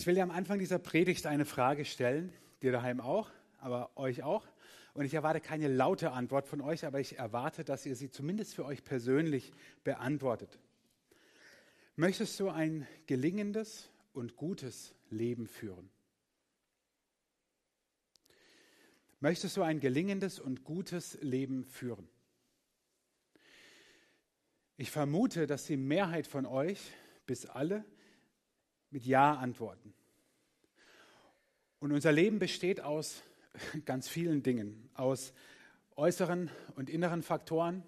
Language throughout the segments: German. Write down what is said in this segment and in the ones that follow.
Ich will dir am Anfang dieser Predigt eine Frage stellen, dir daheim auch, aber euch auch. Und ich erwarte keine laute Antwort von euch, aber ich erwarte, dass ihr sie zumindest für euch persönlich beantwortet. Möchtest du ein gelingendes und gutes Leben führen? Möchtest du ein gelingendes und gutes Leben führen? Ich vermute, dass die Mehrheit von euch, bis alle, mit Ja antworten. Und unser Leben besteht aus ganz vielen Dingen, aus äußeren und inneren Faktoren,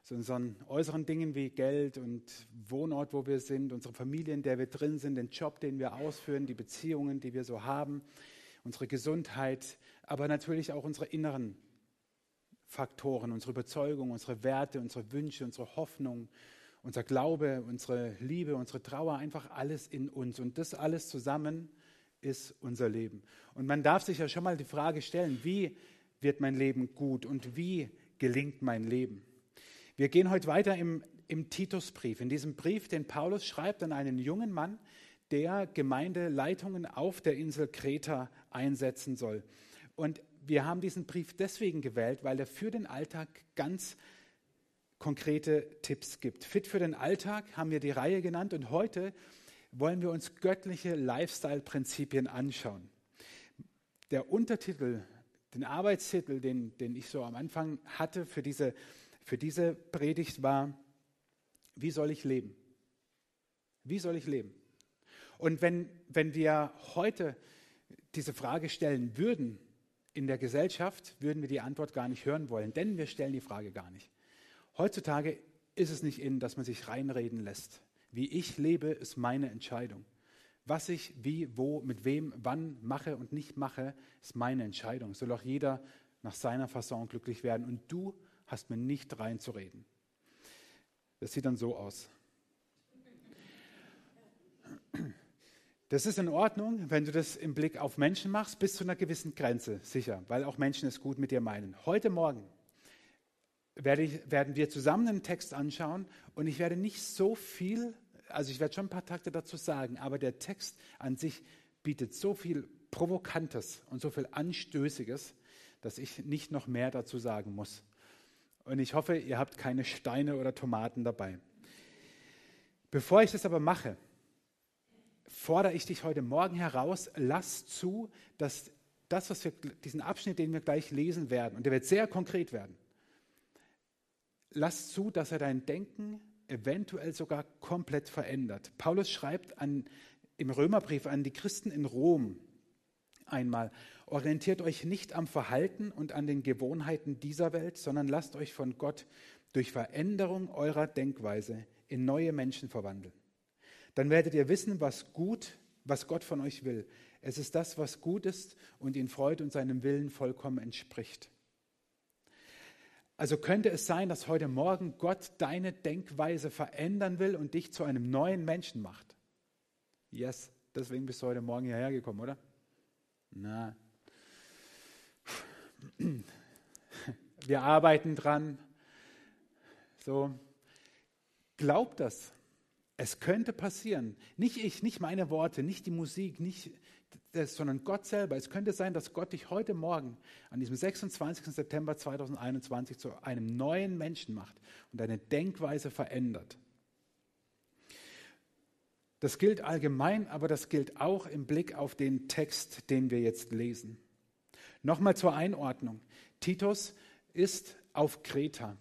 also unseren äußeren Dingen wie Geld und Wohnort, wo wir sind, unsere Familie, in der wir drin sind, den Job, den wir ausführen, die Beziehungen, die wir so haben, unsere Gesundheit, aber natürlich auch unsere inneren Faktoren, unsere Überzeugung, unsere Werte, unsere Wünsche, unsere Hoffnung, unser Glaube, unsere Liebe, unsere Trauer, einfach alles in uns. Und das alles zusammen ist unser Leben. Und man darf sich ja schon mal die Frage stellen, wie wird mein Leben gut und wie gelingt mein Leben? Wir gehen heute weiter im, im Titusbrief, in diesem Brief, den Paulus schreibt an einen jungen Mann, der Gemeindeleitungen auf der Insel Kreta einsetzen soll. Und wir haben diesen Brief deswegen gewählt, weil er für den Alltag ganz konkrete Tipps gibt. Fit für den Alltag haben wir die Reihe genannt und heute wollen wir uns göttliche Lifestyle-Prinzipien anschauen. Der Untertitel, den Arbeitstitel, den, den ich so am Anfang hatte für diese, für diese Predigt war, wie soll ich leben? Wie soll ich leben? Und wenn, wenn wir heute diese Frage stellen würden in der Gesellschaft, würden wir die Antwort gar nicht hören wollen, denn wir stellen die Frage gar nicht. Heutzutage ist es nicht in, dass man sich reinreden lässt. Wie ich lebe, ist meine Entscheidung. Was ich wie, wo, mit wem, wann mache und nicht mache, ist meine Entscheidung. Soll auch jeder nach seiner Fasson glücklich werden. Und du hast mir nicht reinzureden. Das sieht dann so aus. Das ist in Ordnung, wenn du das im Blick auf Menschen machst, bis zu einer gewissen Grenze, sicher, weil auch Menschen es gut mit dir meinen. Heute Morgen werde ich, werden wir zusammen einen Text anschauen und ich werde nicht so viel, also ich werde schon ein paar Takte dazu sagen, aber der Text an sich bietet so viel Provokantes und so viel Anstößiges, dass ich nicht noch mehr dazu sagen muss. Und ich hoffe, ihr habt keine Steine oder Tomaten dabei. Bevor ich das aber mache, fordere ich dich heute Morgen heraus, lass zu, dass das, was wir, diesen Abschnitt, den wir gleich lesen werden, und der wird sehr konkret werden, lass zu, dass er dein Denken eventuell sogar komplett verändert. Paulus schreibt an, im Römerbrief an die Christen in Rom einmal, orientiert euch nicht am Verhalten und an den Gewohnheiten dieser Welt, sondern lasst euch von Gott durch Veränderung eurer Denkweise in neue Menschen verwandeln. Dann werdet ihr wissen, was gut, was Gott von euch will. Es ist das, was gut ist und ihn freut und seinem Willen vollkommen entspricht. Also könnte es sein, dass heute Morgen Gott deine Denkweise verändern will und dich zu einem neuen Menschen macht? Yes, deswegen bist du heute Morgen hierher gekommen, oder? Na. Wir arbeiten dran. So, glaub das. Es könnte passieren. Nicht ich, nicht meine Worte, nicht die Musik, nicht sondern Gott selber. Es könnte sein, dass Gott dich heute Morgen, an diesem 26. September 2021, zu einem neuen Menschen macht und deine Denkweise verändert. Das gilt allgemein, aber das gilt auch im Blick auf den Text, den wir jetzt lesen. Nochmal zur Einordnung. Titus ist auf Kreta.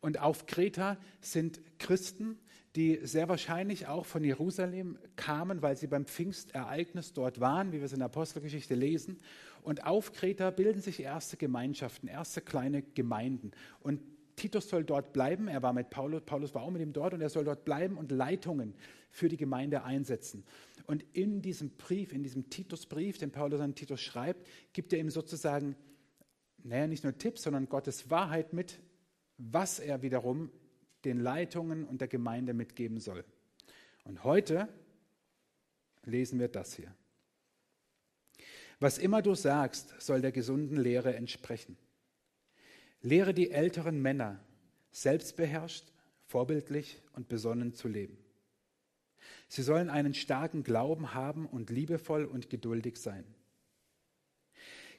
Und auf Kreta sind Christen, die sehr wahrscheinlich auch von Jerusalem kamen, weil sie beim Pfingstereignis dort waren, wie wir es in der Apostelgeschichte lesen. Und auf Kreta bilden sich erste Gemeinschaften, erste kleine Gemeinden. Und Titus soll dort bleiben. Er war mit Paulus, Paulus war auch mit ihm dort und er soll dort bleiben und Leitungen für die Gemeinde einsetzen. Und in diesem Brief, in diesem Titusbrief, den Paulus an Titus schreibt, gibt er ihm sozusagen, naja, nicht nur Tipps, sondern Gottes Wahrheit mit, was er wiederum den Leitungen und der Gemeinde mitgeben soll. Und heute lesen wir das hier. Was immer du sagst, soll der gesunden Lehre entsprechen. Lehre die älteren Männer, selbstbeherrscht, vorbildlich und besonnen zu leben. Sie sollen einen starken Glauben haben und liebevoll und geduldig sein.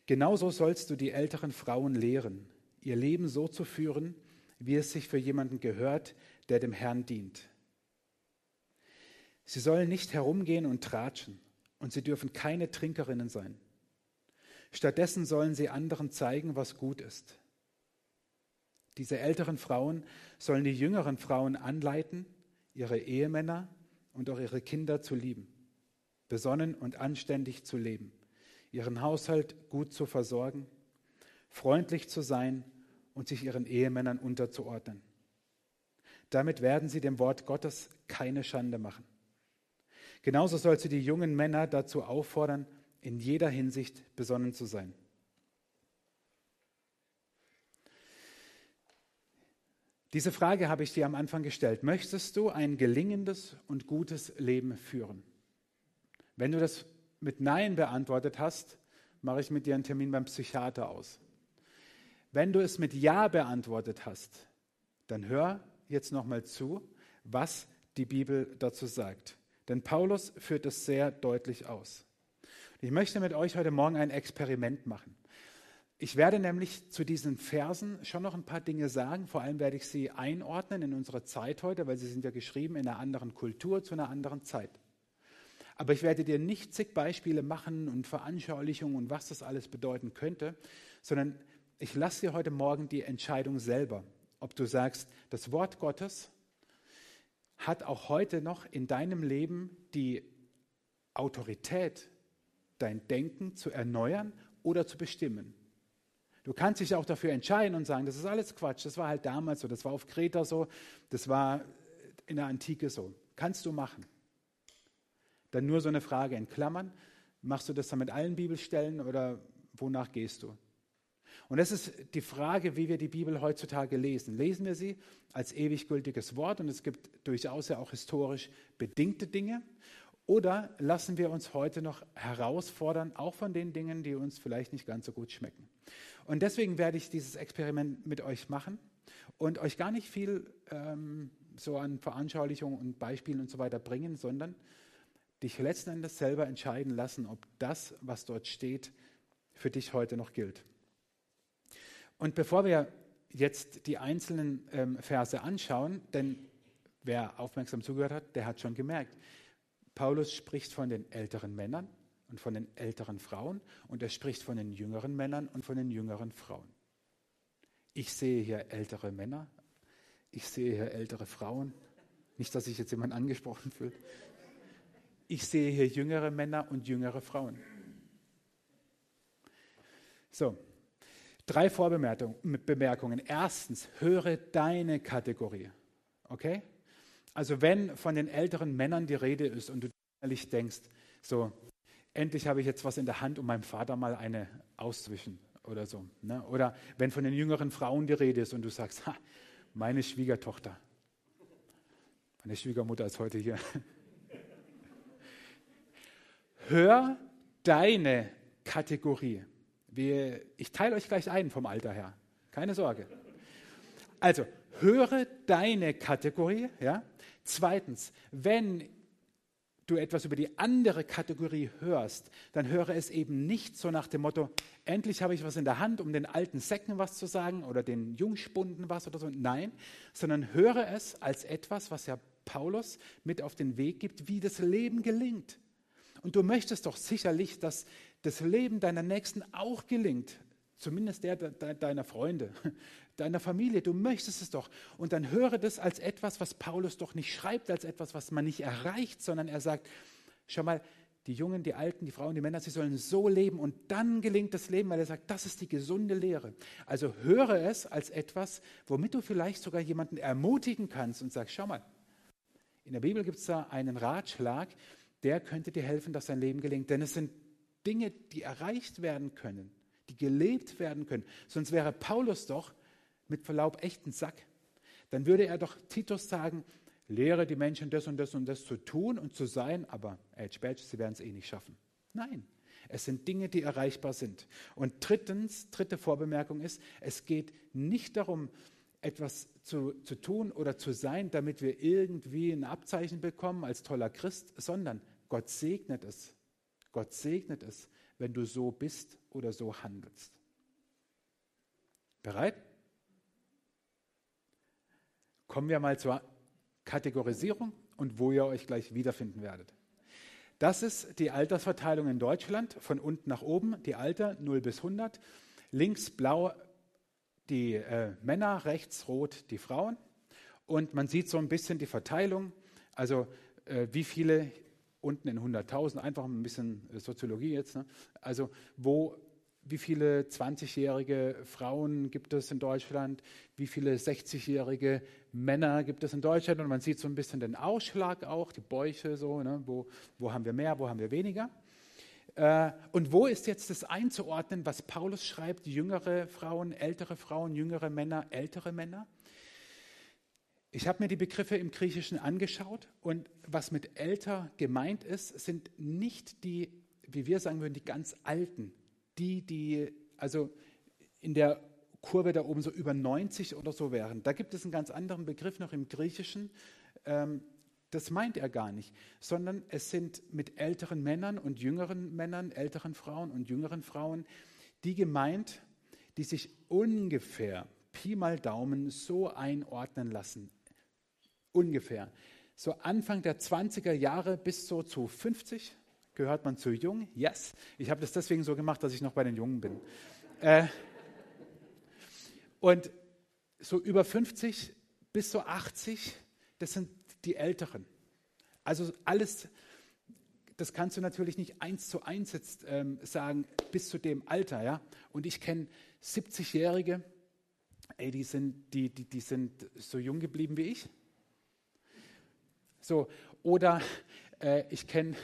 Genauso sollst du die älteren Frauen lehren, ihr Leben so zu führen, wie es sich für jemanden gehört, der dem Herrn dient. Sie sollen nicht herumgehen und tratschen und sie dürfen keine Trinkerinnen sein. Stattdessen sollen sie anderen zeigen, was gut ist. Diese älteren Frauen sollen die jüngeren Frauen anleiten, ihre Ehemänner und auch ihre Kinder zu lieben, besonnen und anständig zu leben, ihren Haushalt gut zu versorgen, freundlich zu sein und sich ihren Ehemännern unterzuordnen. Damit werden sie dem Wort Gottes keine Schande machen. Genauso sollst du die jungen Männer dazu auffordern, in jeder Hinsicht besonnen zu sein. Diese Frage habe ich dir am Anfang gestellt. Möchtest du ein gelingendes und gutes Leben führen? Wenn du das mit Nein beantwortet hast, mache ich mit dir einen Termin beim Psychiater aus. Wenn du es mit Ja beantwortet hast, dann hör jetzt nochmal zu, was die Bibel dazu sagt. Denn Paulus führt es sehr deutlich aus. Ich möchte mit euch heute Morgen ein Experiment machen. Ich werde nämlich zu diesen Versen schon noch ein paar Dinge sagen. Vor allem werde ich sie einordnen in unsere Zeit heute, weil sie sind ja geschrieben in einer anderen Kultur zu einer anderen Zeit. Aber ich werde dir nicht zig Beispiele machen und Veranschaulichungen und was das alles bedeuten könnte, sondern ich lasse dir heute Morgen die Entscheidung selber, ob du sagst, das Wort Gottes hat auch heute noch in deinem Leben die Autorität, dein Denken zu erneuern oder zu bestimmen. Du kannst dich auch dafür entscheiden und sagen, das ist alles Quatsch, das war halt damals so, das war auf Kreta so, das war in der Antike so. Kannst du machen. Dann nur so eine Frage in Klammern. Machst du das dann mit allen Bibelstellen oder wonach gehst du? Und das ist die Frage, wie wir die Bibel heutzutage lesen. Lesen wir sie als ewig gültiges Wort und es gibt durchaus ja auch historisch bedingte Dinge oder lassen wir uns heute noch herausfordern, auch von den Dingen, die uns vielleicht nicht ganz so gut schmecken? Und deswegen werde ich dieses Experiment mit euch machen und euch gar nicht viel ähm, so an Veranschaulichungen und Beispielen und so weiter bringen, sondern dich letzten Endes selber entscheiden lassen, ob das, was dort steht, für dich heute noch gilt. Und bevor wir jetzt die einzelnen ähm, Verse anschauen, denn wer aufmerksam zugehört hat, der hat schon gemerkt, Paulus spricht von den älteren Männern und von den älteren Frauen und er spricht von den jüngeren Männern und von den jüngeren Frauen. Ich sehe hier ältere Männer, ich sehe hier ältere Frauen. Nicht, dass sich jetzt jemand angesprochen fühlt. Ich sehe hier jüngere Männer und jüngere Frauen. So, drei Vorbemerkungen. Erstens, höre deine Kategorie. Okay? Also wenn von den älteren Männern die Rede ist und du ehrlich denkst, so, endlich habe ich jetzt was in der Hand, um meinem Vater mal eine auszuwischen oder so. Ne? Oder wenn von den jüngeren Frauen die Rede ist und du sagst, ha, meine Schwiegertochter, meine Schwiegermutter ist heute hier. Hör deine Kategorie. Wir, ich teile euch gleich ein vom Alter her. Keine Sorge. Also, höre deine Kategorie. Ja? Zweitens, wenn du etwas über die andere Kategorie hörst, dann höre es eben nicht so nach dem Motto, endlich habe ich was in der Hand, um den alten Säcken was zu sagen oder den Jungspunden was oder so. Nein, sondern höre es als etwas, was ja Paulus mit auf den Weg gibt, wie das Leben gelingt. Und du möchtest doch sicherlich, dass das Leben deiner Nächsten auch gelingt. Zumindest der deiner Freunde, deiner Familie. Du möchtest es doch. Und dann höre das als etwas, was Paulus doch nicht schreibt, als etwas, was man nicht erreicht, sondern er sagt, schau mal, die Jungen, die Alten, die Frauen, die Männer, sie sollen so leben und dann gelingt das Leben, weil er sagt, das ist die gesunde Lehre. Also höre es als etwas, womit du vielleicht sogar jemanden ermutigen kannst und sagst, schau mal, in der Bibel gibt es da einen Ratschlag, der könnte dir helfen, dass dein Leben gelingt. Denn es sind Dinge, die erreicht werden können die gelebt werden können. Sonst wäre Paulus doch mit Verlaub echt ein Sack. Dann würde er doch Titus sagen, lehre die Menschen das und das und das zu tun und zu sein, aber Edge Badge, sie werden es eh nicht schaffen. Nein, es sind Dinge, die erreichbar sind. Und drittens, dritte Vorbemerkung ist, es geht nicht darum, etwas zu, zu tun oder zu sein, damit wir irgendwie ein Abzeichen bekommen als toller Christ, sondern Gott segnet es. Gott segnet es, wenn du so bist oder so handelst. Bereit? Kommen wir mal zur Kategorisierung und wo ihr euch gleich wiederfinden werdet. Das ist die Altersverteilung in Deutschland von unten nach oben, die Alter 0 bis 100. Links blau die äh, Männer, rechts rot die Frauen. Und man sieht so ein bisschen die Verteilung, also äh, wie viele unten in 100.000, einfach ein bisschen Soziologie jetzt, ne? also wo wie viele 20-jährige Frauen gibt es in Deutschland, wie viele 60-jährige Männer gibt es in Deutschland und man sieht so ein bisschen den Ausschlag auch, die Bäuche so, ne? wo, wo haben wir mehr, wo haben wir weniger. Äh, und wo ist jetzt das einzuordnen, was Paulus schreibt, jüngere Frauen, ältere Frauen, jüngere Männer, ältere Männer? Ich habe mir die Begriffe im Griechischen angeschaut und was mit älter gemeint ist, sind nicht die, wie wir sagen würden, die ganz alten die, die also in der Kurve da oben so über 90 oder so wären. Da gibt es einen ganz anderen Begriff noch im Griechischen. Ähm, das meint er gar nicht, sondern es sind mit älteren Männern und jüngeren Männern, älteren Frauen und jüngeren Frauen, die gemeint, die sich ungefähr, Pi mal Daumen, so einordnen lassen. Ungefähr. So Anfang der 20er Jahre bis so zu 50, Gehört man zu jung? Yes. Ich habe das deswegen so gemacht, dass ich noch bei den Jungen bin. Äh, und so über 50 bis so 80, das sind die Älteren. Also alles, das kannst du natürlich nicht eins zu eins jetzt ähm, sagen, bis zu dem Alter. Ja? Und ich kenne 70-Jährige, ey, die sind, die, die, die sind so jung geblieben wie ich. So, oder äh, ich kenne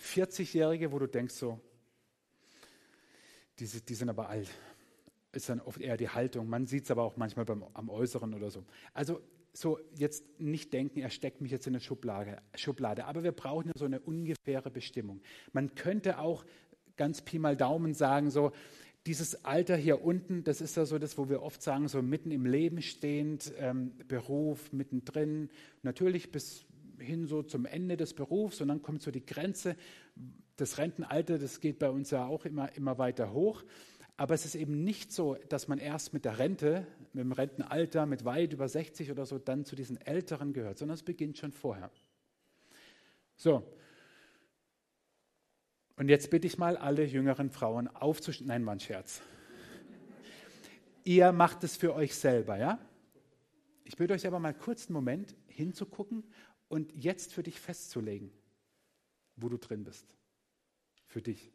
40-Jährige, wo du denkst so, die, die sind aber alt. Ist dann oft eher die Haltung. Man sieht es aber auch manchmal beim, am Äußeren oder so. Also so jetzt nicht denken, er steckt mich jetzt in eine Schublade, Schublade. Aber wir brauchen ja so eine ungefähre Bestimmung. Man könnte auch ganz Pi mal Daumen sagen, so dieses Alter hier unten, das ist ja so das, wo wir oft sagen, so mitten im Leben stehend, ähm, Beruf mittendrin, natürlich bis hin so zum Ende des Berufs und dann kommt so die Grenze. Das Rentenalter, das geht bei uns ja auch immer, immer weiter hoch. Aber es ist eben nicht so, dass man erst mit der Rente, mit dem Rentenalter, mit weit über 60 oder so, dann zu diesen Älteren gehört, sondern es beginnt schon vorher. So. Und jetzt bitte ich mal alle jüngeren Frauen aufzustehen. Nein, war ein Scherz. Ihr macht es für euch selber, ja? Ich bitte euch aber mal kurz einen Moment hinzugucken und jetzt für dich festzulegen, wo du drin bist. Für dich.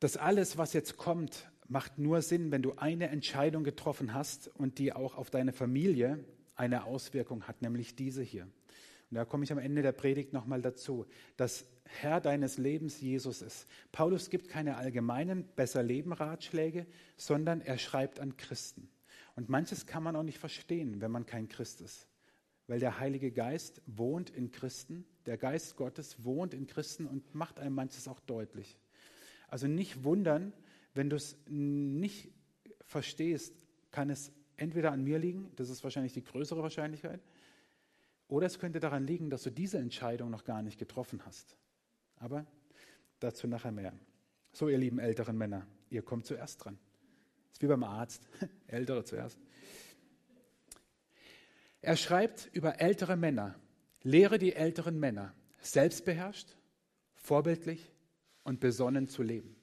Das alles, was jetzt kommt, macht nur Sinn, wenn du eine Entscheidung getroffen hast und die auch auf deine Familie eine Auswirkung hat, nämlich diese hier. Und da komme ich am Ende der Predigt nochmal dazu, dass Herr deines Lebens Jesus ist. Paulus gibt keine allgemeinen Besser-Leben-Ratschläge, sondern er schreibt an Christen. Und manches kann man auch nicht verstehen, wenn man kein Christ ist. Weil der Heilige Geist wohnt in Christen, der Geist Gottes wohnt in Christen und macht einem manches auch deutlich. Also nicht wundern, wenn du es nicht verstehst, kann es entweder an mir liegen, das ist wahrscheinlich die größere Wahrscheinlichkeit, oder es könnte daran liegen, dass du diese Entscheidung noch gar nicht getroffen hast. Aber dazu nachher mehr. So, ihr lieben älteren Männer, ihr kommt zuerst dran. Ist wie beim Arzt, ältere zuerst. Er schreibt über ältere Männer, lehre die älteren Männer, selbstbeherrscht, vorbildlich und besonnen zu leben.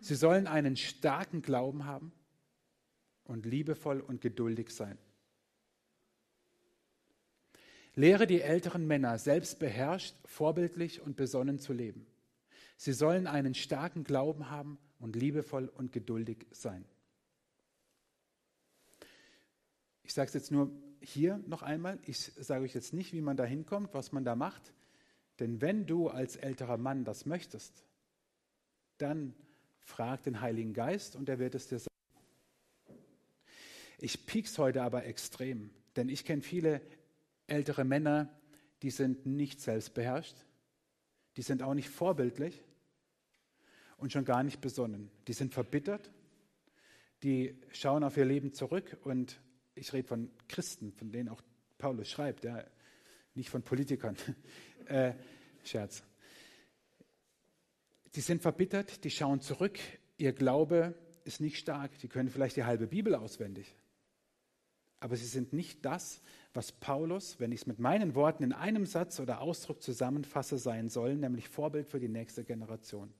Sie sollen einen starken Glauben haben und liebevoll und geduldig sein. Lehre die älteren Männer, selbst beherrscht, vorbildlich und besonnen zu leben. Sie sollen einen starken Glauben haben und liebevoll und geduldig sein. Ich sage es jetzt nur hier noch einmal. Ich sage euch jetzt nicht, wie man da hinkommt, was man da macht. Denn wenn du als älterer Mann das möchtest, dann frag den Heiligen Geist und er wird es dir sagen. Ich piek's heute aber extrem, denn ich kenne viele ältere Männer, die sind nicht selbstbeherrscht, die sind auch nicht vorbildlich und schon gar nicht besonnen. Die sind verbittert, die schauen auf ihr Leben zurück und ich rede von Christen, von denen auch Paulus schreibt, ja, nicht von Politikern. äh, Scherz. Die sind verbittert, die schauen zurück, ihr Glaube ist nicht stark, die können vielleicht die halbe Bibel auswendig. Aber sie sind nicht das, was Paulus, wenn ich es mit meinen Worten in einem Satz oder Ausdruck zusammenfasse, sein soll, nämlich Vorbild für die nächste Generation.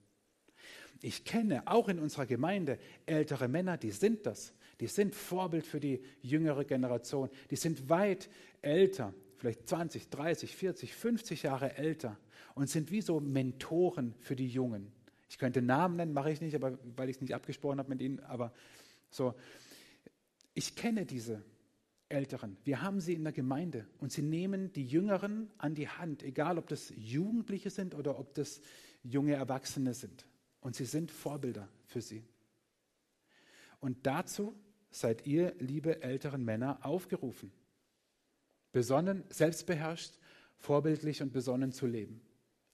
Ich kenne auch in unserer Gemeinde ältere Männer, die sind das. Die sind Vorbild für die jüngere Generation. Die sind weit älter, vielleicht 20, 30, 40, 50 Jahre älter und sind wie so Mentoren für die Jungen. Ich könnte Namen nennen, mache ich nicht, aber weil ich es nicht abgesprochen habe mit ihnen, aber so. Ich kenne diese Älteren. Wir haben sie in der Gemeinde und sie nehmen die Jüngeren an die Hand, egal ob das Jugendliche sind oder ob das junge Erwachsene sind. Und sie sind Vorbilder für sie. Und dazu seid ihr, liebe älteren Männer, aufgerufen, besonnen, selbstbeherrscht, vorbildlich und besonnen zu leben.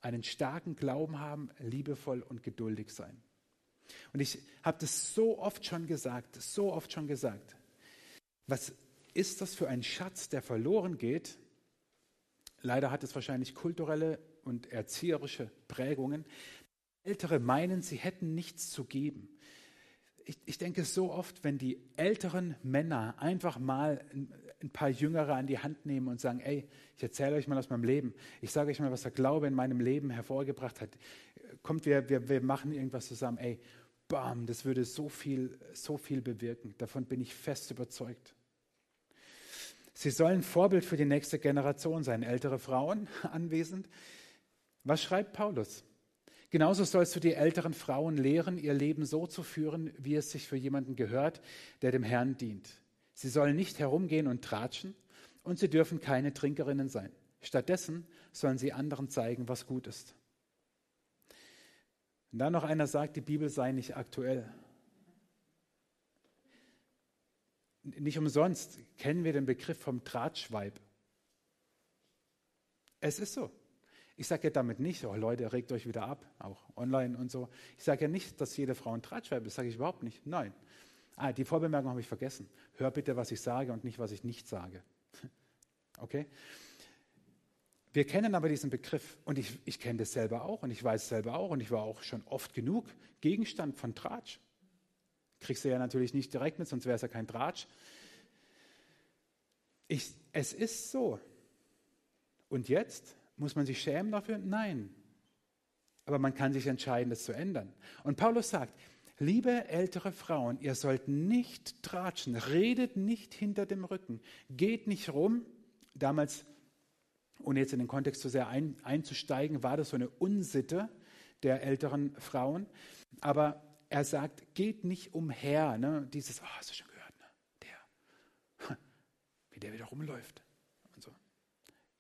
Einen starken Glauben haben, liebevoll und geduldig sein. Und ich habe das so oft schon gesagt, so oft schon gesagt. Was ist das für ein Schatz, der verloren geht? Leider hat es wahrscheinlich kulturelle und erzieherische Prägungen. Ältere meinen, sie hätten nichts zu geben. Ich, ich denke so oft, wenn die älteren Männer einfach mal ein, ein paar Jüngere an die Hand nehmen und sagen, ey, ich erzähle euch mal aus meinem Leben. Ich sage euch mal, was der Glaube in meinem Leben hervorgebracht hat. Kommt, wir, wir, wir machen irgendwas zusammen. Ey, bam, das würde so viel, so viel bewirken. Davon bin ich fest überzeugt. Sie sollen Vorbild für die nächste Generation sein. Ältere Frauen anwesend. Was schreibt Paulus? Genauso sollst du die älteren Frauen lehren, ihr Leben so zu führen, wie es sich für jemanden gehört, der dem Herrn dient. Sie sollen nicht herumgehen und tratschen und sie dürfen keine Trinkerinnen sein. Stattdessen sollen sie anderen zeigen, was gut ist. Und dann noch einer sagt, die Bibel sei nicht aktuell. Nicht umsonst kennen wir den Begriff vom Tratschweib. Es ist so. Ich sage ja damit nicht, oh Leute, regt euch wieder ab, auch online und so. Ich sage ja nicht, dass jede Frau ein Drahtschweib ist, sage ich überhaupt nicht. Nein. Ah, die Vorbemerkung habe ich vergessen. Hör bitte, was ich sage und nicht, was ich nicht sage. Okay? Wir kennen aber diesen Begriff und ich, ich kenne das selber auch und ich weiß es selber auch und ich war auch schon oft genug Gegenstand von Tratsch. Kriegst du ja natürlich nicht direkt mit, sonst wäre es ja kein Tratsch. Ich, es ist so. Und jetzt muss man sich schämen dafür? Nein. Aber man kann sich entscheiden, das zu ändern. Und Paulus sagt, liebe ältere Frauen, ihr sollt nicht tratschen, redet nicht hinter dem Rücken, geht nicht rum. Damals, ohne jetzt in den Kontext zu sehr ein, einzusteigen, war das so eine Unsitte der älteren Frauen. Aber er sagt, geht nicht umher. Ne? Dieses, oh, hast du schon gehört, ne? der, wie der wieder rumläuft. Und so.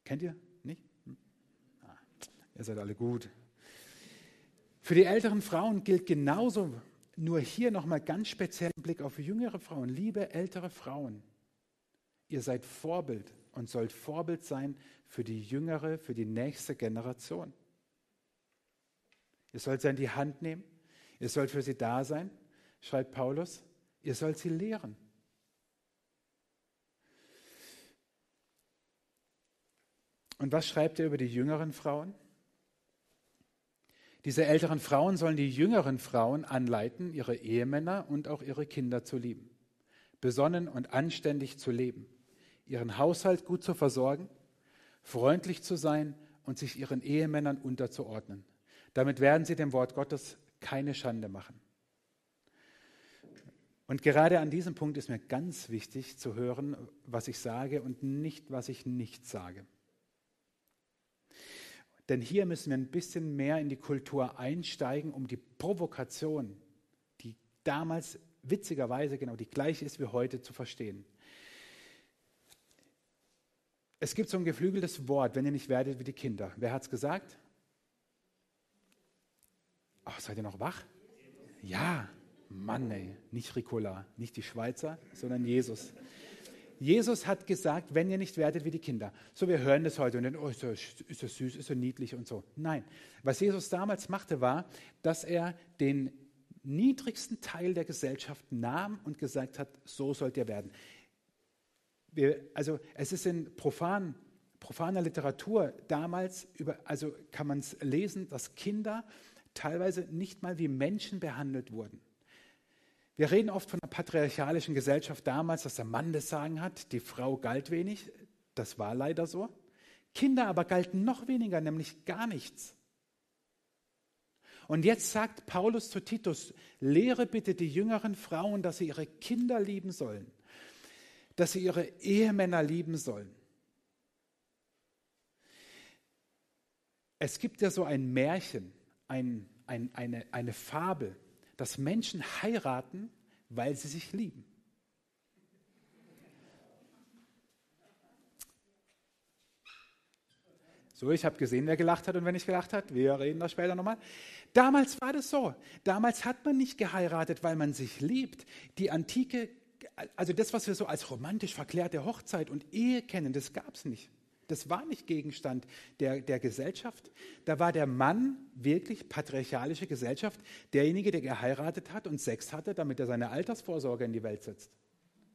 Kennt ihr? Ihr seid alle gut. Für die älteren Frauen gilt genauso, nur hier nochmal ganz speziell im Blick auf jüngere Frauen. Liebe ältere Frauen, ihr seid Vorbild und sollt Vorbild sein für die jüngere, für die nächste Generation. Ihr sollt sie in die Hand nehmen, ihr sollt für sie da sein, schreibt Paulus, ihr sollt sie lehren. Und was schreibt er über die jüngeren Frauen? Diese älteren Frauen sollen die jüngeren Frauen anleiten, ihre Ehemänner und auch ihre Kinder zu lieben, besonnen und anständig zu leben, ihren Haushalt gut zu versorgen, freundlich zu sein und sich ihren Ehemännern unterzuordnen. Damit werden sie dem Wort Gottes keine Schande machen. Und gerade an diesem Punkt ist mir ganz wichtig zu hören, was ich sage und nicht, was ich nicht sage. Denn hier müssen wir ein bisschen mehr in die Kultur einsteigen, um die Provokation, die damals witzigerweise genau die gleiche ist wie heute, zu verstehen. Es gibt so ein geflügeltes Wort, wenn ihr nicht werdet wie die Kinder. Wer hat es gesagt? Oh, seid ihr noch wach? Ja, Mann, ey. Nicht Ricola, nicht die Schweizer, sondern Jesus. Jesus hat gesagt, wenn ihr nicht werdet wie die Kinder. So, wir hören das heute und denken, oh, ist das, ist das süß, ist das niedlich und so. Nein, was Jesus damals machte, war, dass er den niedrigsten Teil der Gesellschaft nahm und gesagt hat, so sollt ihr werden. Wir, also es ist in profan, profaner Literatur damals, über, also kann man es lesen, dass Kinder teilweise nicht mal wie Menschen behandelt wurden. Wir reden oft von der patriarchalischen Gesellschaft damals, dass der Mann das Sagen hat, die Frau galt wenig. Das war leider so. Kinder aber galten noch weniger, nämlich gar nichts. Und jetzt sagt Paulus zu Titus, lehre bitte die jüngeren Frauen, dass sie ihre Kinder lieben sollen, dass sie ihre Ehemänner lieben sollen. Es gibt ja so ein Märchen, ein, ein, eine, eine Fabel, dass Menschen heiraten, weil sie sich lieben. So, ich habe gesehen, wer gelacht hat und wer nicht gelacht hat. Wir reden da später nochmal. Damals war das so. Damals hat man nicht geheiratet, weil man sich liebt. Die antike, also das, was wir so als romantisch verklärte Hochzeit und Ehe kennen, das gab es nicht. Das war nicht Gegenstand der, der Gesellschaft. Da war der Mann wirklich patriarchalische Gesellschaft, derjenige, der geheiratet hat und Sex hatte, damit er seine Altersvorsorge in die Welt setzt.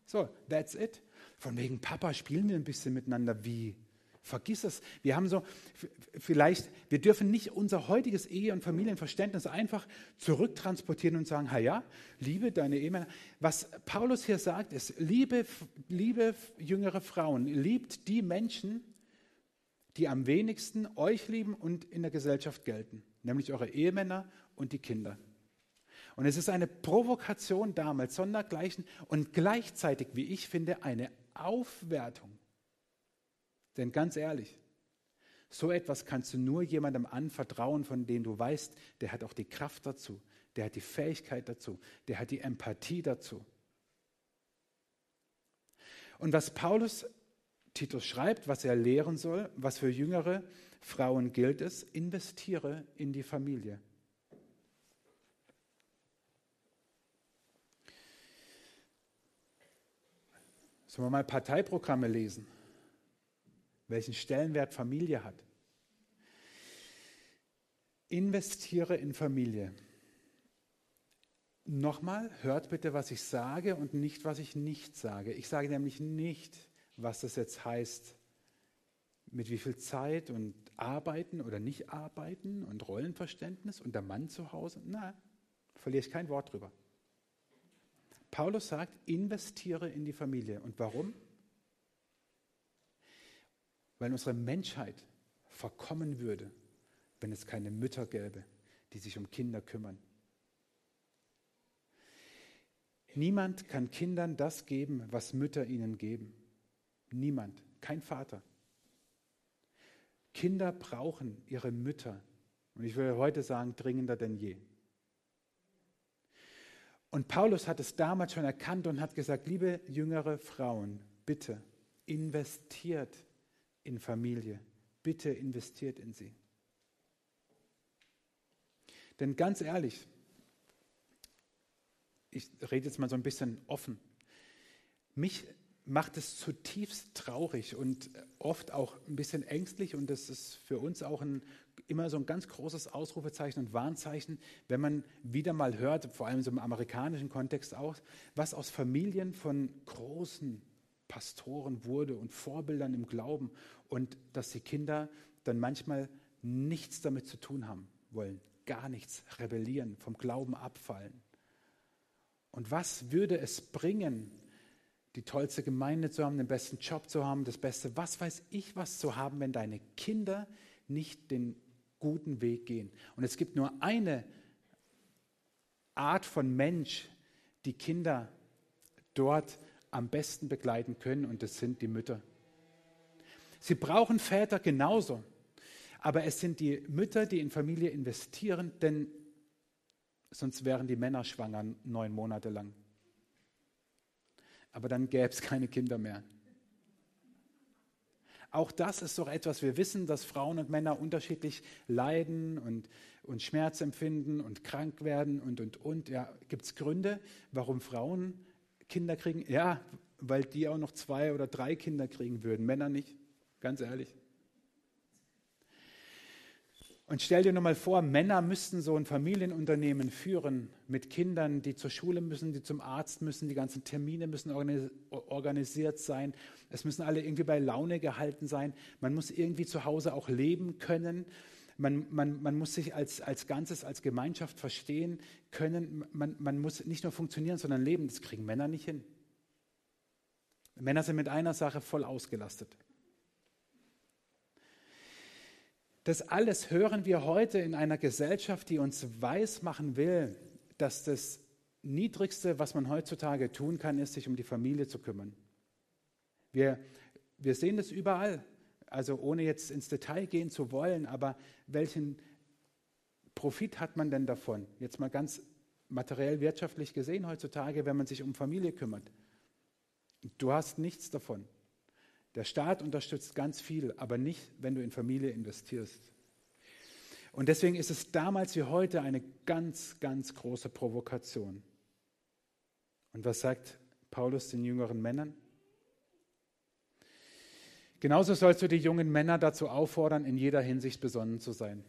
So, that's it. Von wegen Papa spielen wir ein bisschen miteinander. Wie? Vergiss es. Wir haben so, vielleicht, wir dürfen nicht unser heutiges Ehe- und Familienverständnis einfach zurücktransportieren und sagen, ha ja, liebe deine Ehemänner. Was Paulus hier sagt, ist, liebe, liebe jüngere Frauen, liebt die Menschen, die am wenigsten euch lieben und in der Gesellschaft gelten, nämlich eure Ehemänner und die Kinder. Und es ist eine Provokation damals, sondergleichen und gleichzeitig, wie ich finde, eine Aufwertung. Denn ganz ehrlich, so etwas kannst du nur jemandem anvertrauen, von dem du weißt, der hat auch die Kraft dazu, der hat die Fähigkeit dazu, der hat die Empathie dazu. Und was Paulus Titus schreibt, was er lehren soll, was für jüngere Frauen gilt es, investiere in die Familie. Sollen wir mal Parteiprogramme lesen, welchen Stellenwert Familie hat? Investiere in Familie. Nochmal, hört bitte, was ich sage und nicht, was ich nicht sage. Ich sage nämlich nicht, was das jetzt heißt, mit wie viel Zeit und Arbeiten oder nicht Arbeiten und Rollenverständnis und der Mann zu Hause. Na, verliere ich kein Wort drüber. Paulus sagt, investiere in die Familie. Und warum? Weil unsere Menschheit verkommen würde, wenn es keine Mütter gäbe, die sich um Kinder kümmern. Niemand kann Kindern das geben, was Mütter ihnen geben. Niemand, kein Vater. Kinder brauchen ihre Mütter. Und ich will heute sagen, dringender denn je. Und Paulus hat es damals schon erkannt und hat gesagt, liebe jüngere Frauen, bitte investiert in Familie. Bitte investiert in sie. Denn ganz ehrlich, ich rede jetzt mal so ein bisschen offen. Mich macht es zutiefst traurig und oft auch ein bisschen ängstlich und das ist für uns auch ein, immer so ein ganz großes Ausrufezeichen und Warnzeichen, wenn man wieder mal hört, vor allem so im amerikanischen Kontext auch, was aus Familien von großen Pastoren wurde und Vorbildern im Glauben und dass die Kinder dann manchmal nichts damit zu tun haben wollen, gar nichts, rebellieren, vom Glauben abfallen. Und was würde es bringen, die tollste Gemeinde zu haben, den besten Job zu haben, das Beste, was weiß ich, was zu haben, wenn deine Kinder nicht den guten Weg gehen. Und es gibt nur eine Art von Mensch, die Kinder dort am besten begleiten können, und das sind die Mütter. Sie brauchen Väter genauso, aber es sind die Mütter, die in Familie investieren, denn sonst wären die Männer schwanger neun Monate lang aber dann gäbe es keine Kinder mehr. Auch das ist doch etwas, wir wissen, dass Frauen und Männer unterschiedlich leiden und, und Schmerz empfinden und krank werden und, und, und. Ja, gibt es Gründe, warum Frauen Kinder kriegen? Ja, weil die auch noch zwei oder drei Kinder kriegen würden. Männer nicht, ganz ehrlich. Und stell dir nur mal vor, Männer müssten so ein Familienunternehmen führen mit Kindern, die zur Schule müssen, die zum Arzt müssen, die ganzen Termine müssen organisiert sein. Es müssen alle irgendwie bei Laune gehalten sein. Man muss irgendwie zu Hause auch leben können. Man, man, man muss sich als, als Ganzes, als Gemeinschaft verstehen können. Man, man muss nicht nur funktionieren, sondern leben. Das kriegen Männer nicht hin. Männer sind mit einer Sache voll ausgelastet. Das alles hören wir heute in einer Gesellschaft, die uns weismachen will, dass das Niedrigste, was man heutzutage tun kann, ist, sich um die Familie zu kümmern. Wir, wir sehen das überall. Also ohne jetzt ins Detail gehen zu wollen, aber welchen Profit hat man denn davon? Jetzt mal ganz materiell wirtschaftlich gesehen heutzutage, wenn man sich um Familie kümmert. Du hast nichts davon. Der Staat unterstützt ganz viel, aber nicht, wenn du in Familie investierst. Und deswegen ist es damals wie heute eine ganz, ganz große Provokation. Und was sagt Paulus den jüngeren Männern? Genauso sollst du die jungen Männer dazu auffordern, in jeder Hinsicht besonnen zu sein.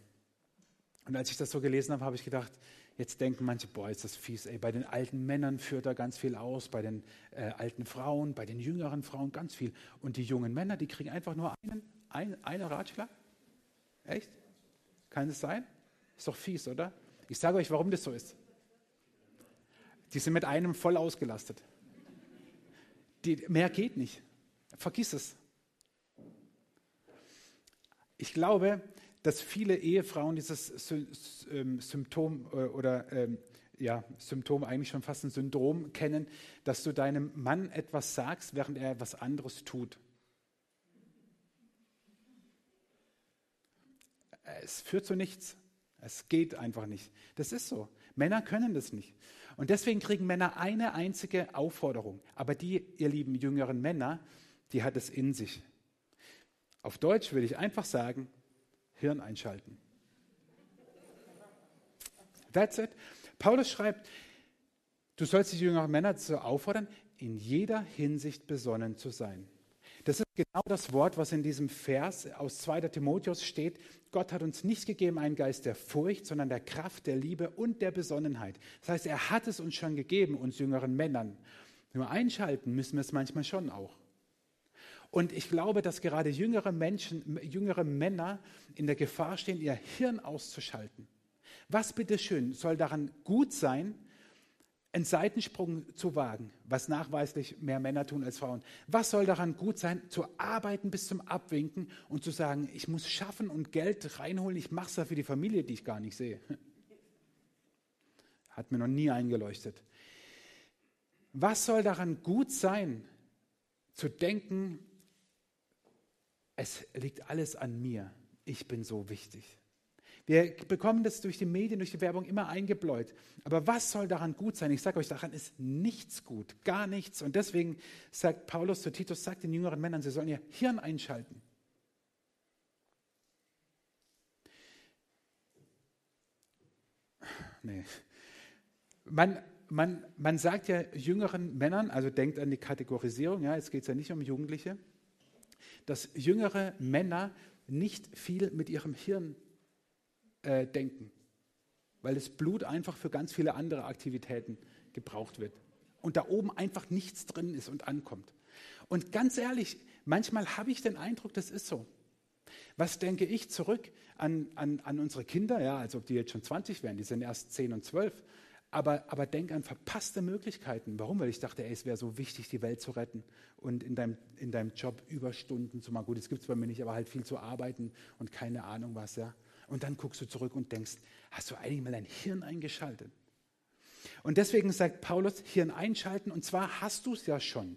Und als ich das so gelesen habe, habe ich gedacht, Jetzt denken manche, boah, ist das fies, ey. Bei den alten Männern führt er ganz viel aus, bei den äh, alten Frauen, bei den jüngeren Frauen ganz viel. Und die jungen Männer, die kriegen einfach nur einen, ein, einen Ratschlag? Echt? Kann es sein? Ist doch fies, oder? Ich sage euch, warum das so ist. Die sind mit einem voll ausgelastet. Die, mehr geht nicht. Vergiss es. Ich glaube, dass viele Ehefrauen dieses ähm, Symptom äh, oder ähm, ja, Symptom, eigentlich schon fast ein Syndrom kennen, dass du deinem Mann etwas sagst, während er etwas anderes tut. Es führt zu nichts. Es geht einfach nicht. Das ist so. Männer können das nicht. Und deswegen kriegen Männer eine einzige Aufforderung. Aber die, ihr lieben jüngeren Männer, die hat es in sich. Auf Deutsch würde ich einfach sagen, Hirn einschalten. That's it. Paulus schreibt, du sollst die jüngeren Männer dazu auffordern, in jeder Hinsicht besonnen zu sein. Das ist genau das Wort, was in diesem Vers aus 2. Timotheus steht. Gott hat uns nicht gegeben einen Geist der Furcht, sondern der Kraft, der Liebe und der Besonnenheit. Das heißt, er hat es uns schon gegeben, uns jüngeren Männern. Nur einschalten müssen wir es manchmal schon auch. Und ich glaube, dass gerade jüngere Menschen, jüngere Männer in der Gefahr stehen, ihr Hirn auszuschalten. Was bitteschön soll daran gut sein, einen Seitensprung zu wagen, was nachweislich mehr Männer tun als Frauen? Was soll daran gut sein, zu arbeiten bis zum Abwinken und zu sagen, ich muss schaffen und Geld reinholen, ich mache es ja für die Familie, die ich gar nicht sehe? Hat mir noch nie eingeleuchtet. Was soll daran gut sein, zu denken, es liegt alles an mir. Ich bin so wichtig. Wir bekommen das durch die Medien, durch die Werbung immer eingebläut. Aber was soll daran gut sein? Ich sage euch, daran ist nichts gut, gar nichts. Und deswegen sagt Paulus zu Titus, sagt den jüngeren Männern, sie sollen ihr Hirn einschalten. Nee. Man, man, man sagt ja jüngeren Männern, also denkt an die Kategorisierung, ja, jetzt geht es ja nicht um Jugendliche, dass jüngere Männer nicht viel mit ihrem Hirn äh, denken, weil das Blut einfach für ganz viele andere Aktivitäten gebraucht wird und da oben einfach nichts drin ist und ankommt. Und ganz ehrlich, manchmal habe ich den Eindruck, das ist so. Was denke ich zurück an, an, an unsere Kinder, ja, als ob die jetzt schon 20 wären, die sind erst 10 und 12, aber, aber denk an verpasste Möglichkeiten. Warum? Weil ich dachte, ey, es wäre so wichtig, die Welt zu retten und in deinem, in deinem Job Überstunden zu machen. Gut, es gibt es bei mir nicht, aber halt viel zu arbeiten und keine Ahnung was, ja. Und dann guckst du zurück und denkst, hast du eigentlich mal dein Hirn eingeschaltet? Und deswegen sagt Paulus, Hirn einschalten, und zwar hast du es ja schon.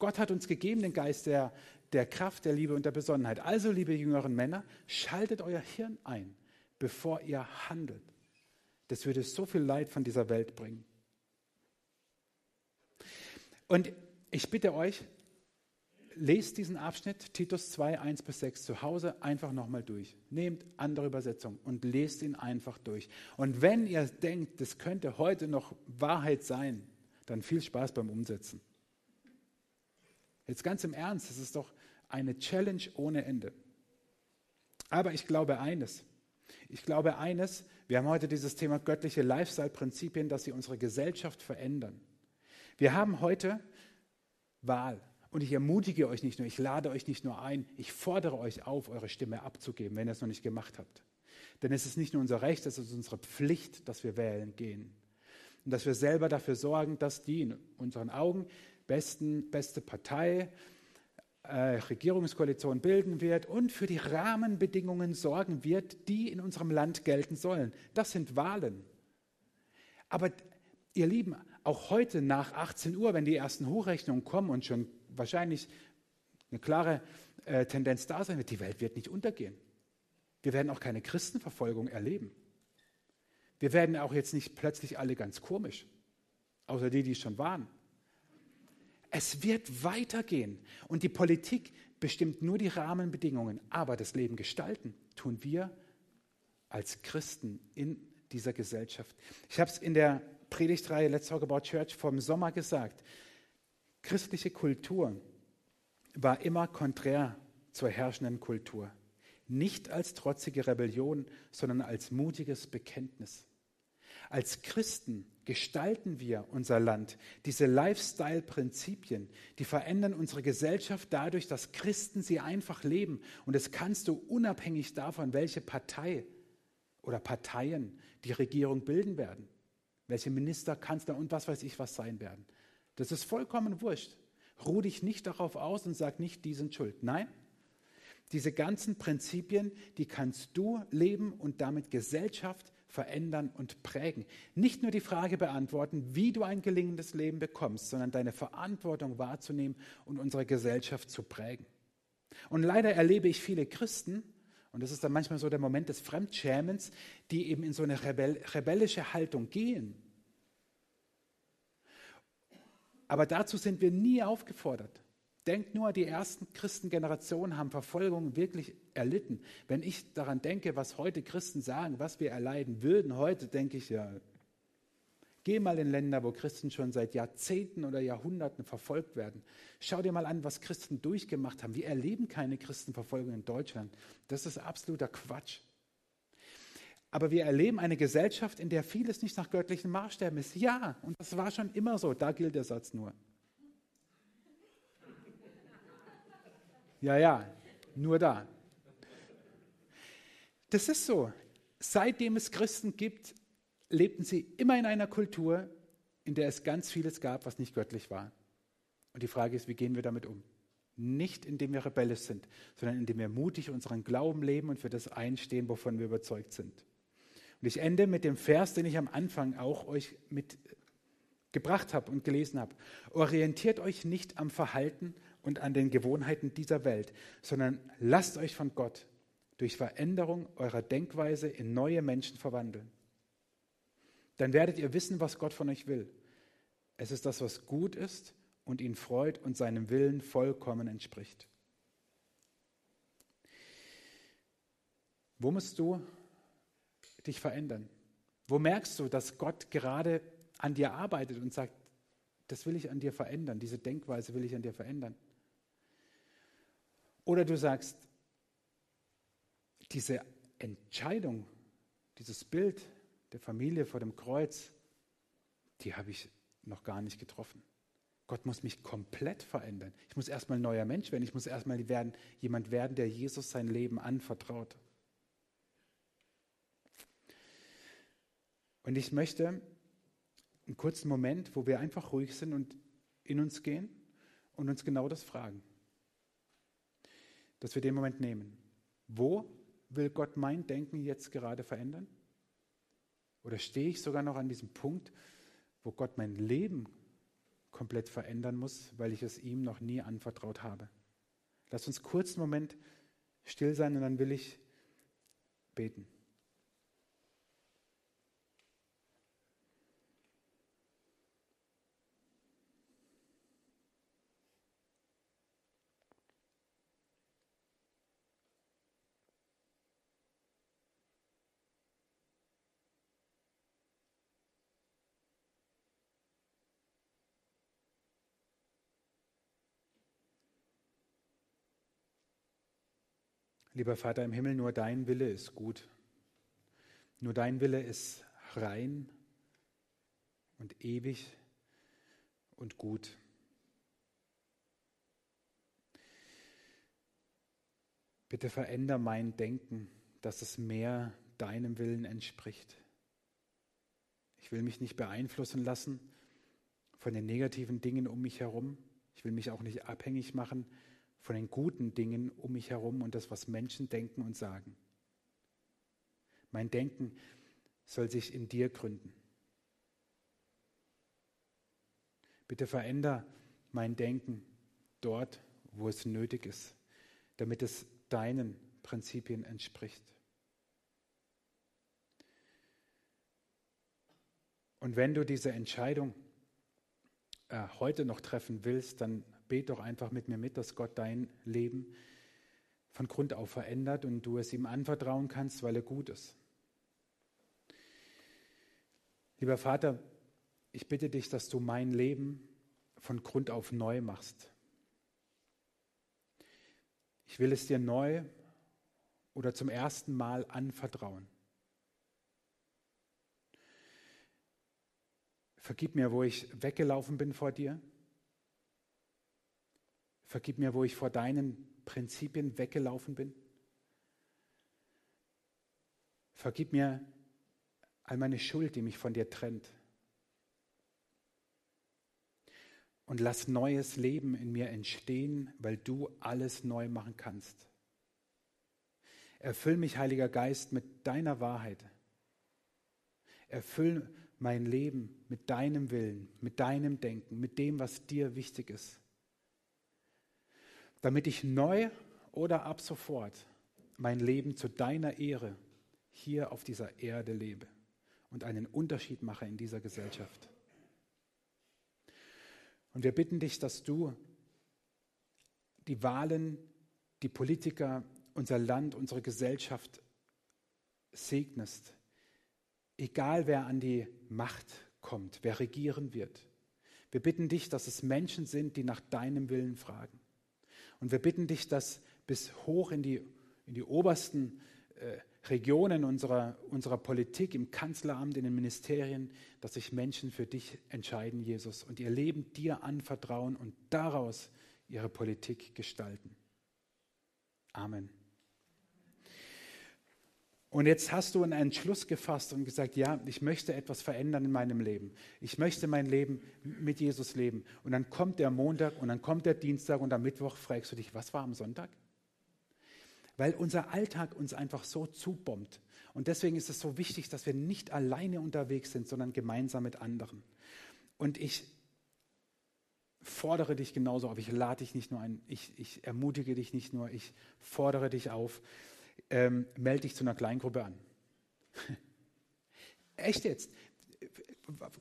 Gott hat uns gegeben den Geist der, der Kraft, der Liebe und der Besonnenheit. Also, liebe jüngeren Männer, schaltet euer Hirn ein, bevor ihr handelt. Das würde so viel Leid von dieser Welt bringen. Und ich bitte euch, lest diesen Abschnitt, Titus 2, 1 bis 6, zu Hause einfach nochmal durch. Nehmt andere Übersetzung und lest ihn einfach durch. Und wenn ihr denkt, das könnte heute noch Wahrheit sein, dann viel Spaß beim Umsetzen. Jetzt ganz im Ernst, das ist doch eine Challenge ohne Ende. Aber ich glaube eines. Ich glaube eines, wir haben heute dieses Thema göttliche Lifestyle-Prinzipien, dass sie unsere Gesellschaft verändern. Wir haben heute Wahl. Und ich ermutige euch nicht nur, ich lade euch nicht nur ein, ich fordere euch auf, eure Stimme abzugeben, wenn ihr es noch nicht gemacht habt. Denn es ist nicht nur unser Recht, es ist unsere Pflicht, dass wir wählen gehen. Und dass wir selber dafür sorgen, dass die in unseren Augen besten, beste Partei, Regierungskoalition bilden wird und für die Rahmenbedingungen sorgen wird, die in unserem Land gelten sollen. Das sind Wahlen. Aber ihr Lieben, auch heute nach 18 Uhr, wenn die ersten Hochrechnungen kommen und schon wahrscheinlich eine klare äh, Tendenz da sein wird, die Welt wird nicht untergehen. Wir werden auch keine Christenverfolgung erleben. Wir werden auch jetzt nicht plötzlich alle ganz komisch, außer die, die schon waren. Es wird weitergehen und die Politik bestimmt nur die Rahmenbedingungen, aber das Leben gestalten tun wir als Christen in dieser Gesellschaft. Ich habe es in der Predigtreihe Let's Talk About Church vom Sommer gesagt. Christliche Kultur war immer konträr zur herrschenden Kultur. Nicht als trotzige Rebellion, sondern als mutiges Bekenntnis. Als Christen gestalten wir unser Land. Diese Lifestyle-Prinzipien, die verändern unsere Gesellschaft dadurch, dass Christen sie einfach leben. Und das kannst du unabhängig davon, welche Partei oder Parteien die Regierung bilden werden, welche Minister, Kanzler und was weiß ich was sein werden. Das ist vollkommen wurscht. Ruh dich nicht darauf aus und sag nicht, die sind schuld. Nein, diese ganzen Prinzipien, die kannst du leben und damit Gesellschaft verändern und prägen. Nicht nur die Frage beantworten, wie du ein gelingendes Leben bekommst, sondern deine Verantwortung wahrzunehmen und unsere Gesellschaft zu prägen. Und leider erlebe ich viele Christen, und das ist dann manchmal so der Moment des Fremdschämens, die eben in so eine rebell rebellische Haltung gehen. Aber dazu sind wir nie aufgefordert. Denkt nur, die ersten Christengenerationen haben Verfolgung wirklich erlitten. Wenn ich daran denke, was heute Christen sagen, was wir erleiden würden, heute denke ich ja, geh mal in Länder, wo Christen schon seit Jahrzehnten oder Jahrhunderten verfolgt werden. Schau dir mal an, was Christen durchgemacht haben. Wir erleben keine Christenverfolgung in Deutschland. Das ist absoluter Quatsch. Aber wir erleben eine Gesellschaft, in der vieles nicht nach göttlichen Maßstäben ist. Ja, und das war schon immer so. Da gilt der Satz nur. Ja, ja, nur da. Das ist so. Seitdem es Christen gibt, lebten sie immer in einer Kultur, in der es ganz vieles gab, was nicht göttlich war. Und die Frage ist, wie gehen wir damit um? Nicht indem wir rebellisch sind, sondern indem wir mutig unseren Glauben leben und für das einstehen, wovon wir überzeugt sind. Und ich ende mit dem Vers, den ich am Anfang auch euch mitgebracht habe und gelesen habe. Orientiert euch nicht am Verhalten und an den Gewohnheiten dieser Welt, sondern lasst euch von Gott durch Veränderung eurer Denkweise in neue Menschen verwandeln. Dann werdet ihr wissen, was Gott von euch will. Es ist das, was gut ist und ihn freut und seinem Willen vollkommen entspricht. Wo musst du dich verändern? Wo merkst du, dass Gott gerade an dir arbeitet und sagt, das will ich an dir verändern, diese Denkweise will ich an dir verändern? Oder du sagst, diese Entscheidung, dieses Bild der Familie vor dem Kreuz, die habe ich noch gar nicht getroffen. Gott muss mich komplett verändern. Ich muss erstmal ein neuer Mensch werden. Ich muss erstmal werden, jemand werden, der Jesus sein Leben anvertraut. Und ich möchte einen kurzen Moment, wo wir einfach ruhig sind und in uns gehen und uns genau das fragen dass wir den Moment nehmen. Wo will Gott mein Denken jetzt gerade verändern? Oder stehe ich sogar noch an diesem Punkt, wo Gott mein Leben komplett verändern muss, weil ich es ihm noch nie anvertraut habe? Lass uns kurz einen Moment still sein und dann will ich beten. Lieber Vater im Himmel, nur dein Wille ist gut. Nur dein Wille ist rein und ewig und gut. Bitte veränder mein Denken, dass es mehr deinem Willen entspricht. Ich will mich nicht beeinflussen lassen von den negativen Dingen um mich herum. Ich will mich auch nicht abhängig machen von den guten Dingen um mich herum und das, was Menschen denken und sagen. Mein Denken soll sich in dir gründen. Bitte veränder mein Denken dort, wo es nötig ist, damit es deinen Prinzipien entspricht. Und wenn du diese Entscheidung äh, heute noch treffen willst, dann bet doch einfach mit mir mit, dass Gott dein Leben von Grund auf verändert und du es ihm anvertrauen kannst, weil er gut ist. Lieber Vater, ich bitte dich, dass du mein Leben von Grund auf neu machst. Ich will es dir neu oder zum ersten Mal anvertrauen. Vergib mir, wo ich weggelaufen bin vor dir. Vergib mir, wo ich vor deinen Prinzipien weggelaufen bin. Vergib mir all meine Schuld, die mich von dir trennt. Und lass neues Leben in mir entstehen, weil du alles neu machen kannst. Erfüll mich, Heiliger Geist, mit deiner Wahrheit. Erfüll mein Leben mit deinem Willen, mit deinem Denken, mit dem, was dir wichtig ist. Damit ich neu oder ab sofort mein Leben zu deiner Ehre hier auf dieser Erde lebe und einen Unterschied mache in dieser Gesellschaft. Und wir bitten dich, dass du die Wahlen, die Politiker, unser Land, unsere Gesellschaft segnest, egal wer an die Macht kommt, wer regieren wird. Wir bitten dich, dass es Menschen sind, die nach deinem Willen fragen. Und wir bitten dich, dass bis hoch in die, in die obersten äh, Regionen unserer, unserer Politik, im Kanzleramt, in den Ministerien, dass sich Menschen für dich entscheiden, Jesus, und ihr Leben dir anvertrauen und daraus ihre Politik gestalten. Amen. Und jetzt hast du einen Entschluss gefasst und gesagt, ja, ich möchte etwas verändern in meinem Leben. Ich möchte mein Leben mit Jesus leben. Und dann kommt der Montag und dann kommt der Dienstag und am Mittwoch fragst du dich, was war am Sonntag? Weil unser Alltag uns einfach so zubombt. Und deswegen ist es so wichtig, dass wir nicht alleine unterwegs sind, sondern gemeinsam mit anderen. Und ich fordere dich genauso auf. Ich lade dich nicht nur ein, ich, ich ermutige dich nicht nur, ich fordere dich auf ähm, melde dich zu einer Kleingruppe an. Echt jetzt?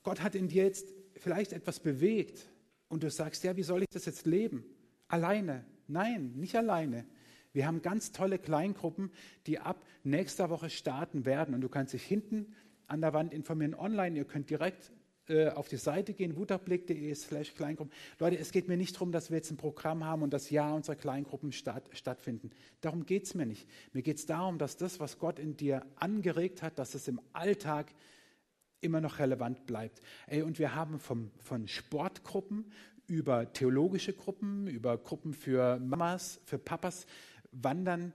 Gott hat in dir jetzt vielleicht etwas bewegt und du sagst, ja, wie soll ich das jetzt leben? Alleine? Nein, nicht alleine. Wir haben ganz tolle Kleingruppen, die ab nächster Woche starten werden und du kannst dich hinten an der Wand informieren online. Ihr könnt direkt äh, auf die Seite gehen, wutterblick.de slash Kleingruppen. Leute, es geht mir nicht darum, dass wir jetzt ein Programm haben und das Jahr unserer Kleingruppen statt, stattfinden. Darum geht es mir nicht. Mir geht es darum, dass das, was Gott in dir angeregt hat, dass es im Alltag immer noch relevant bleibt. Ey, und wir haben vom, von Sportgruppen über theologische Gruppen, über Gruppen für Mamas, für Papas, Wandern,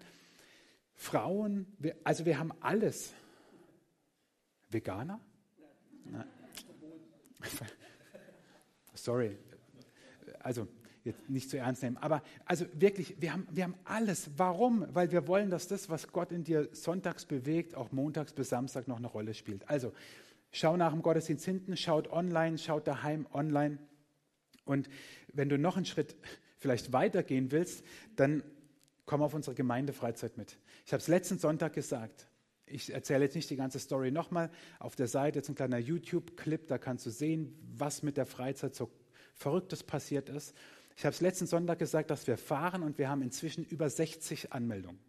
Frauen, wir, also wir haben alles. Veganer? Nein. Sorry, also jetzt nicht zu ernst nehmen, aber also wirklich, wir haben, wir haben alles. Warum? Weil wir wollen, dass das, was Gott in dir sonntags bewegt, auch montags bis Samstag noch eine Rolle spielt. Also schau nach dem Gottesdienst hinten, schaut online, schaut daheim online. Und wenn du noch einen Schritt vielleicht weitergehen willst, dann komm auf unsere Gemeindefreizeit mit. Ich habe es letzten Sonntag gesagt ich erzähle jetzt nicht die ganze Story nochmal. Auf der Seite ist ein kleiner YouTube-Clip, da kannst du sehen, was mit der Freizeit so Verrücktes passiert ist. Ich habe es letzten Sonntag gesagt, dass wir fahren und wir haben inzwischen über 60 Anmeldungen.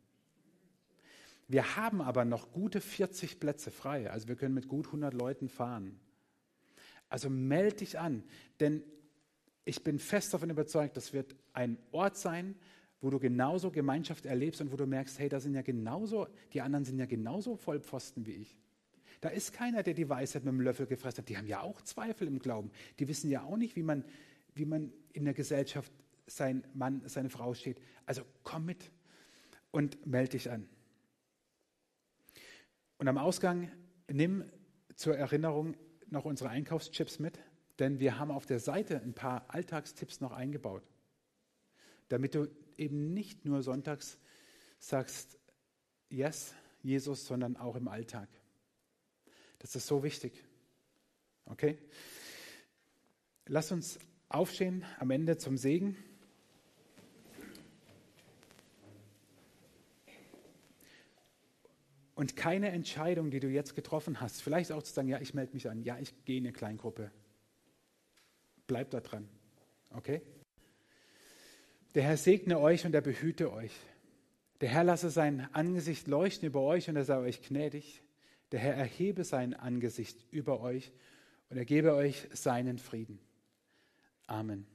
Wir haben aber noch gute 40 Plätze frei, also wir können mit gut 100 Leuten fahren. Also melde dich an, denn ich bin fest davon überzeugt, das wird ein Ort sein, wo du genauso Gemeinschaft erlebst und wo du merkst, hey, da sind ja genauso, die anderen sind ja genauso Vollpfosten wie ich. Da ist keiner, der die Weisheit mit dem Löffel gefressen hat. Die haben ja auch Zweifel im Glauben. Die wissen ja auch nicht, wie man, wie man in der Gesellschaft sein Mann, seine Frau steht. Also komm mit und melde dich an. Und am Ausgang nimm zur Erinnerung noch unsere Einkaufschips mit, denn wir haben auf der Seite ein paar Alltagstipps noch eingebaut, damit du eben nicht nur sonntags sagst, yes, Jesus, sondern auch im Alltag. Das ist so wichtig. Okay? Lass uns aufstehen am Ende zum Segen. Und keine Entscheidung, die du jetzt getroffen hast, vielleicht auch zu sagen, ja, ich melde mich an, ja, ich gehe in eine Kleingruppe. Bleib da dran. Okay? Der Herr segne euch und er behüte euch. Der Herr lasse sein Angesicht leuchten über euch und er sei euch gnädig. Der Herr erhebe sein Angesicht über euch und er gebe euch seinen Frieden. Amen.